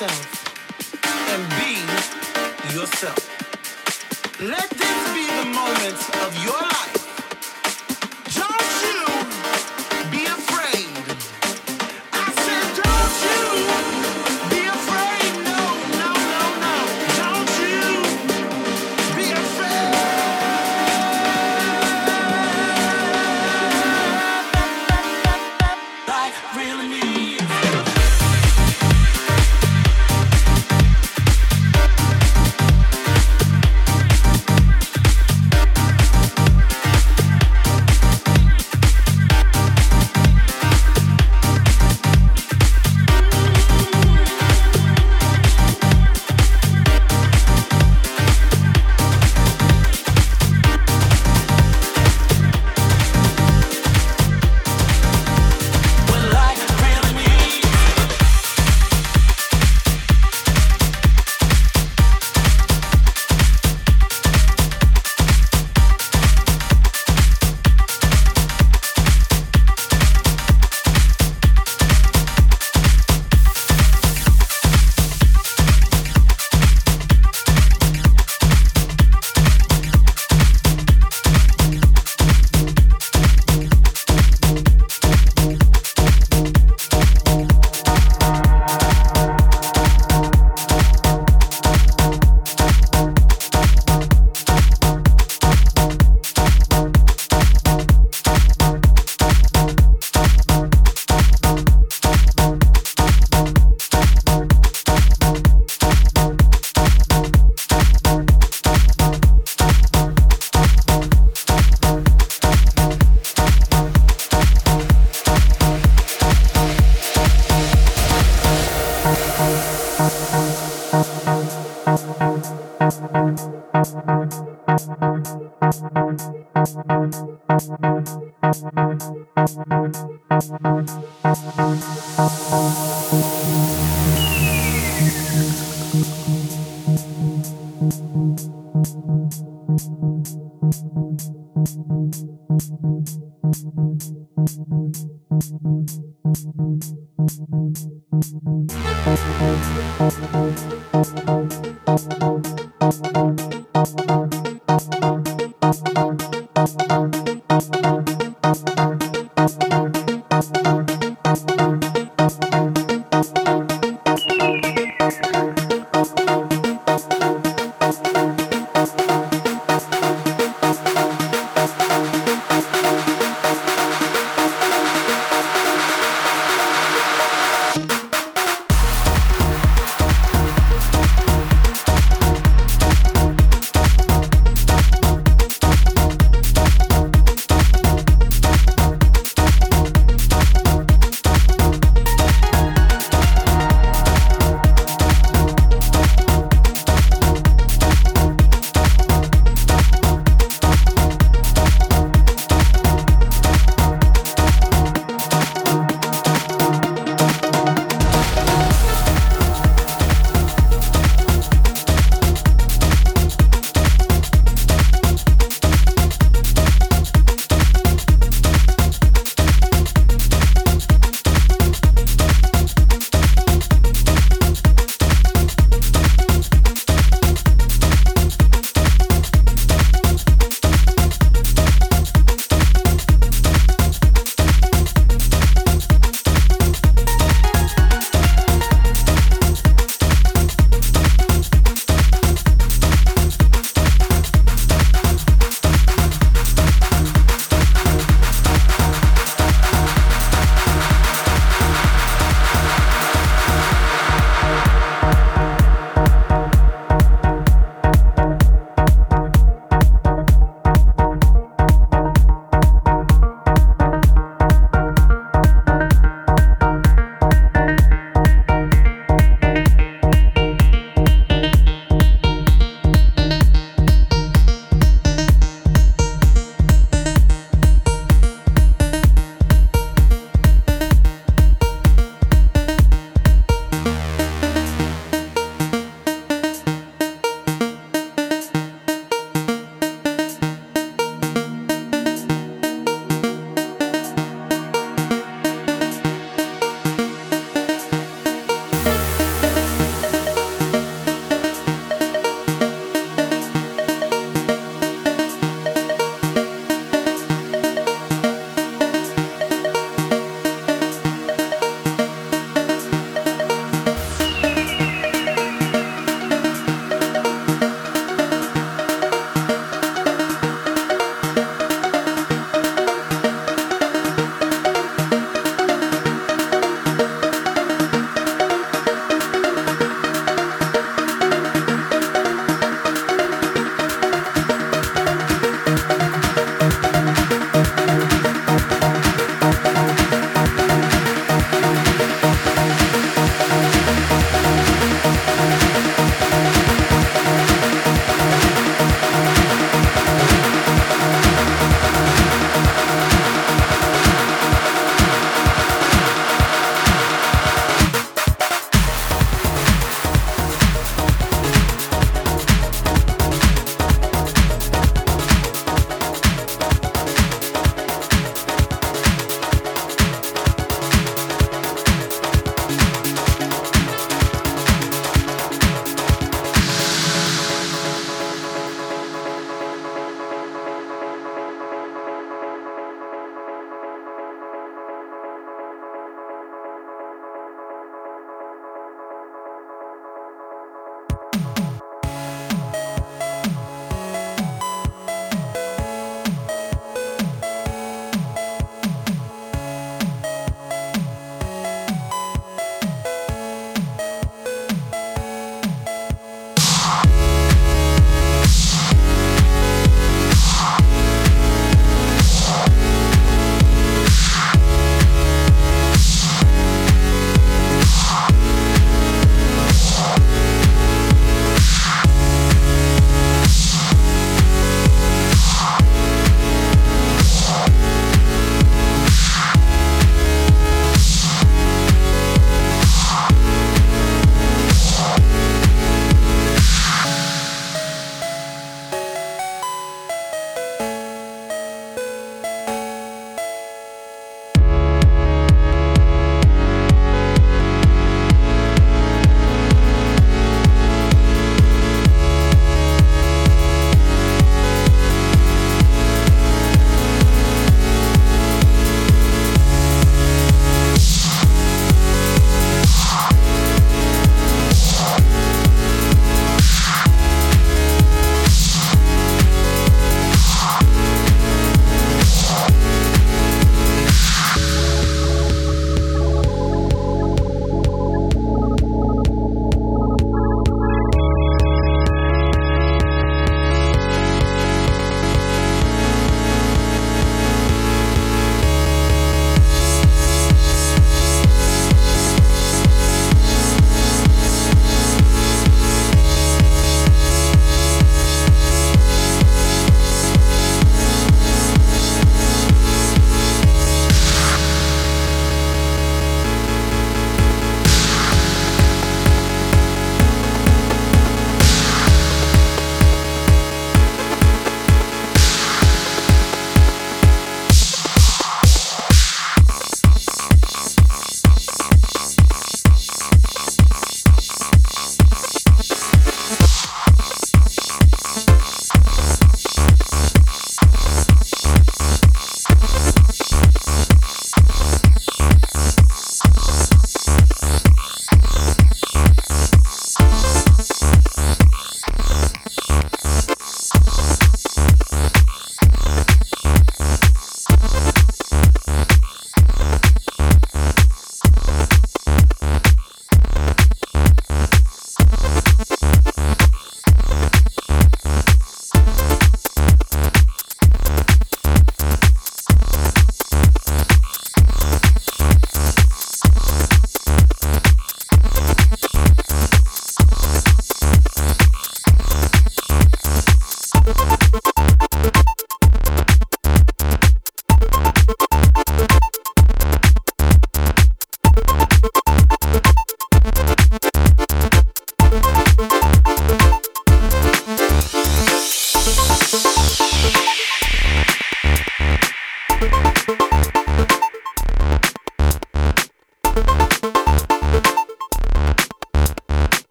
yourself.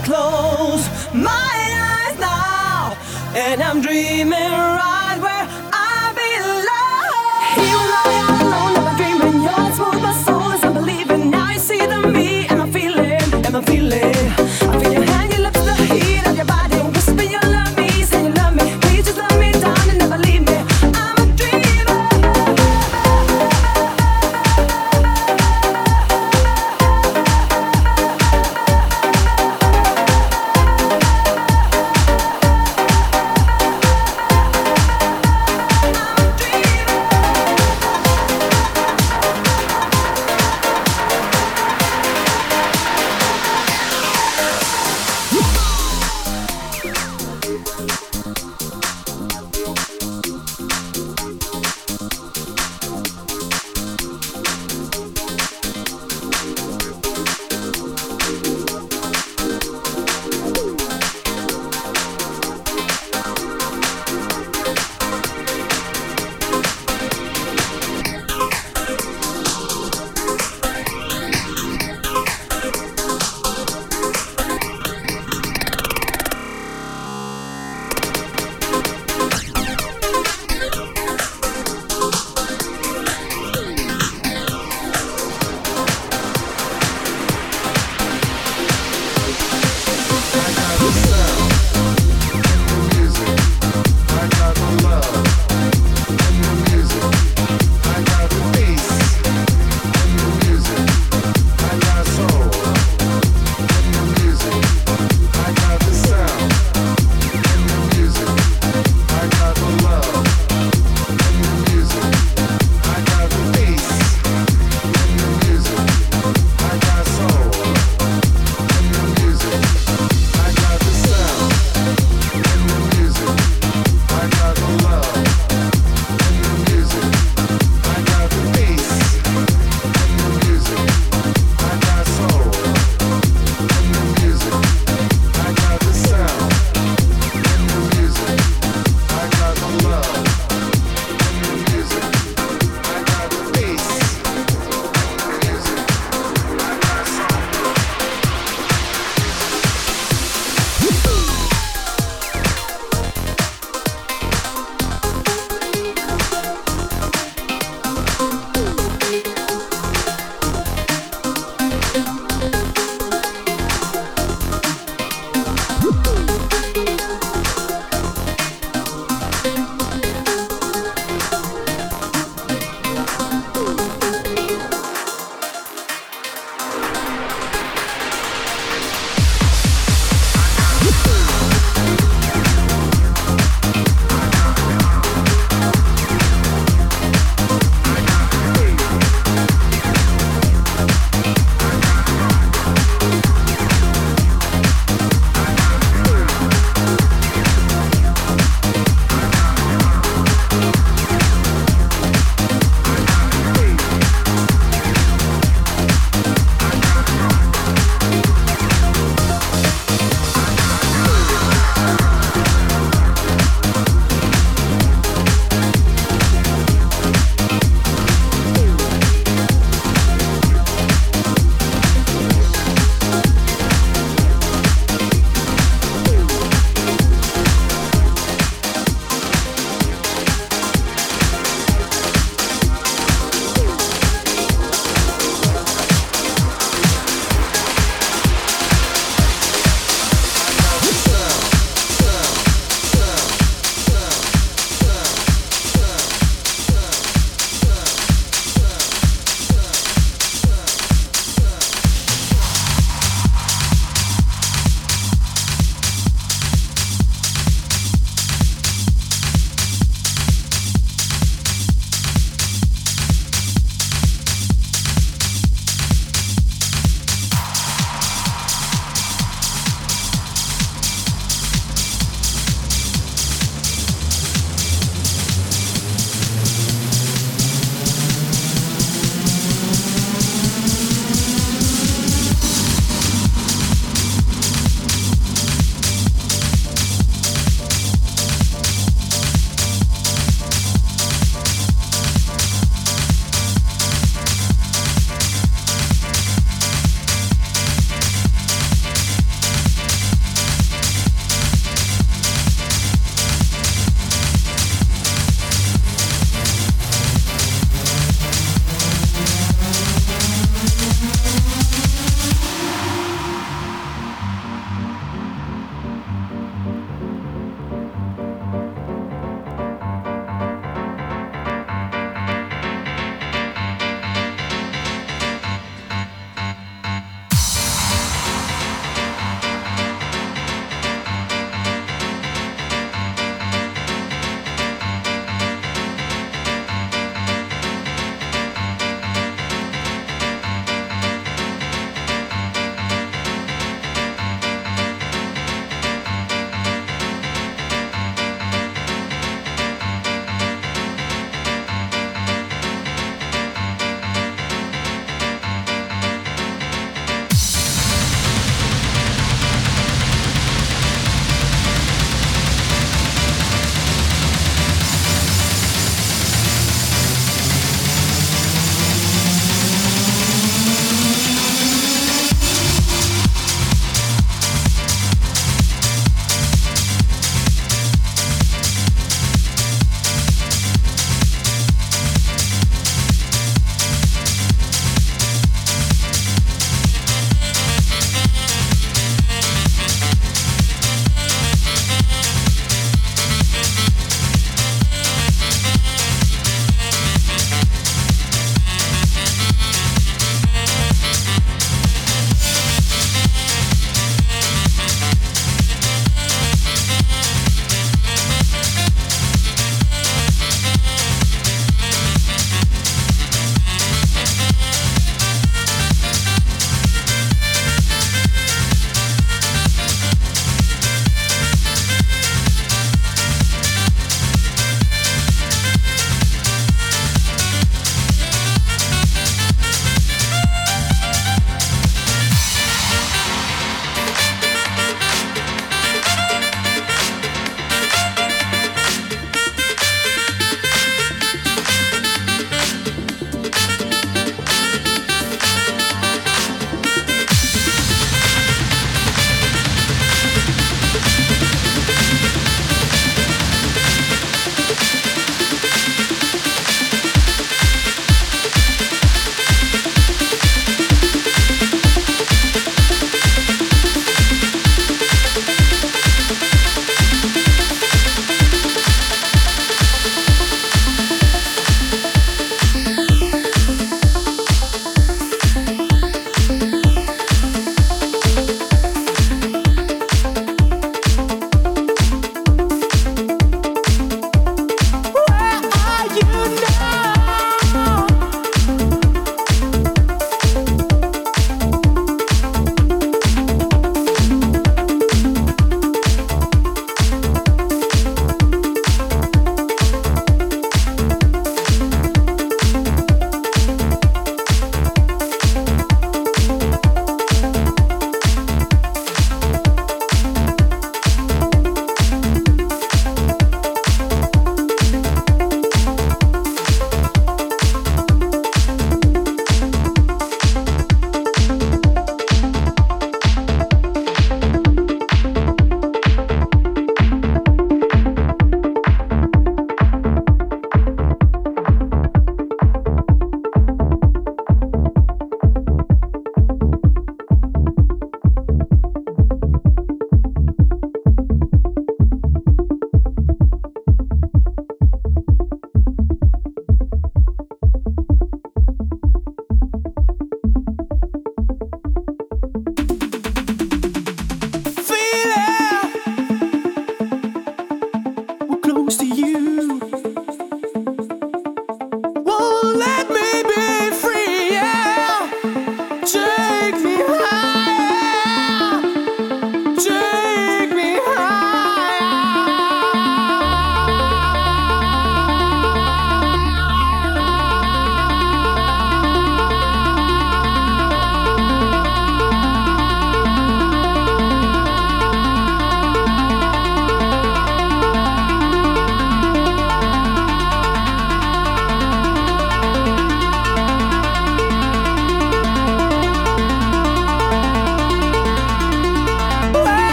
I close my eyes now, and I'm dreaming right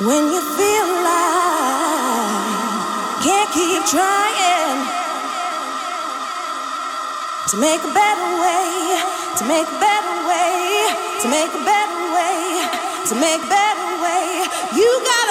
When you feel like can't keep trying to make a better way, to make a better way, to make a better way, to make a better way, you gotta.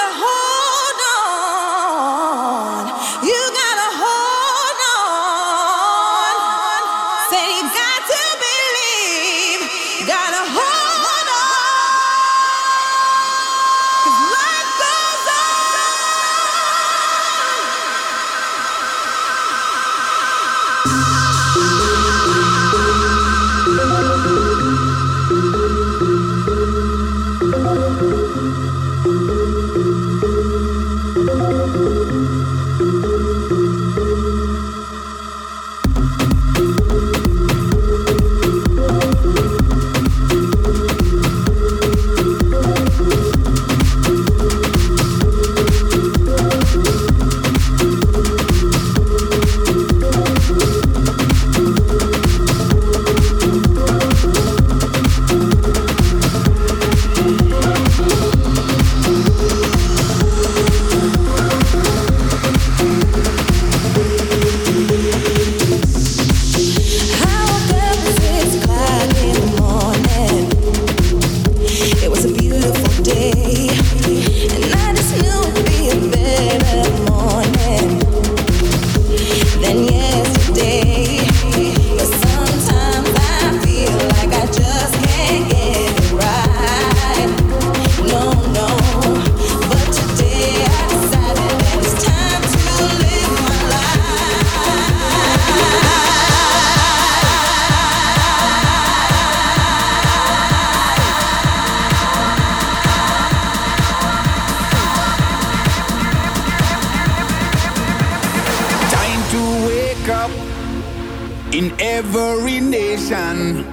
in every nation.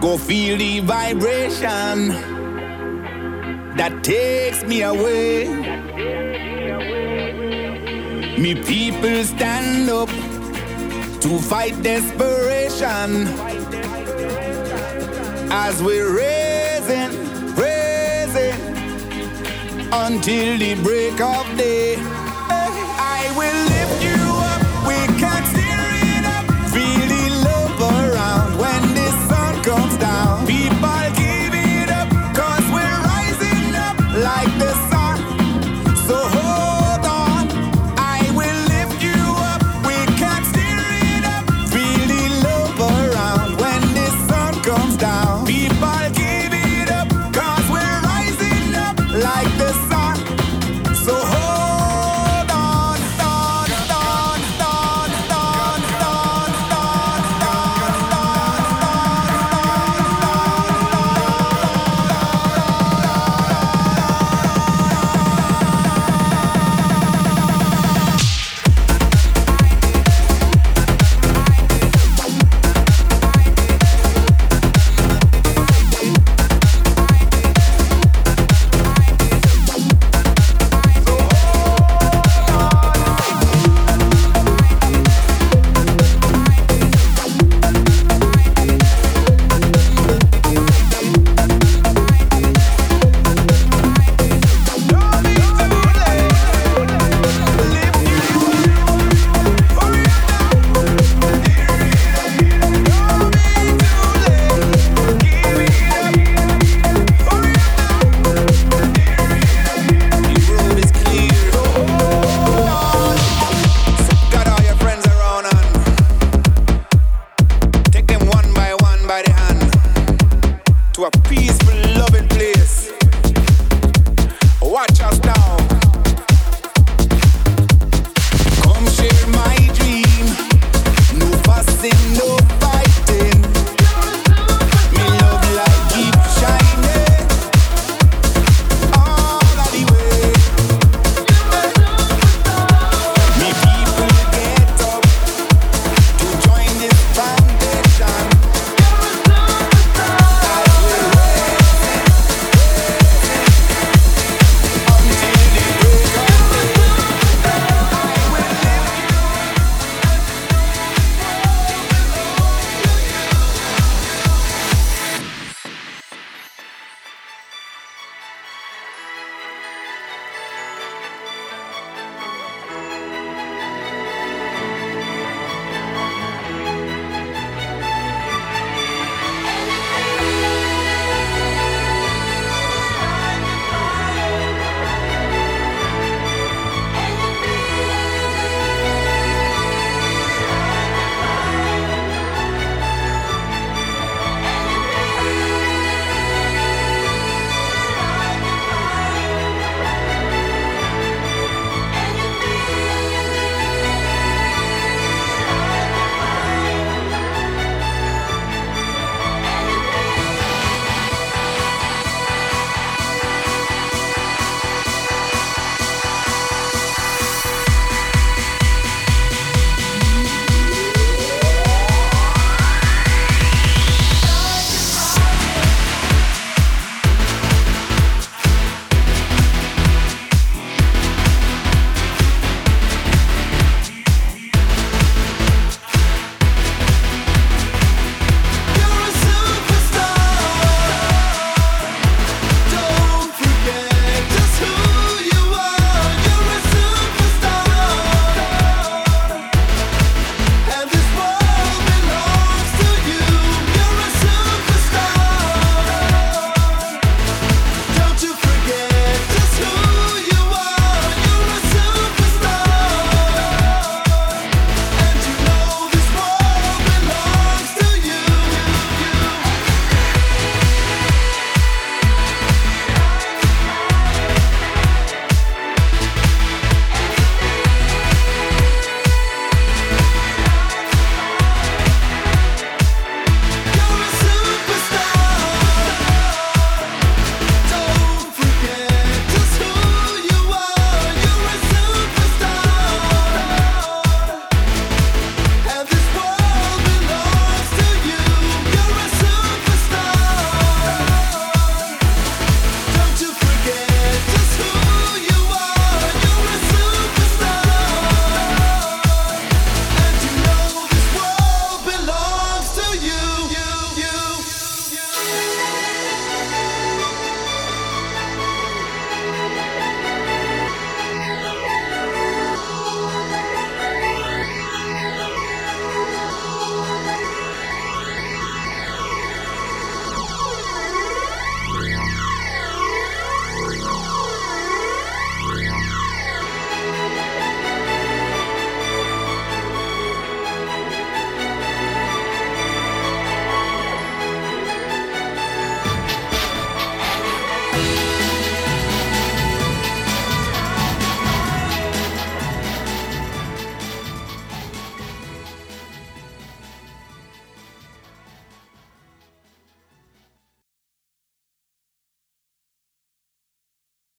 Go feel the vibration that takes me away. Me people stand up to fight desperation as we're raising, raising until the break of day. I will lift you.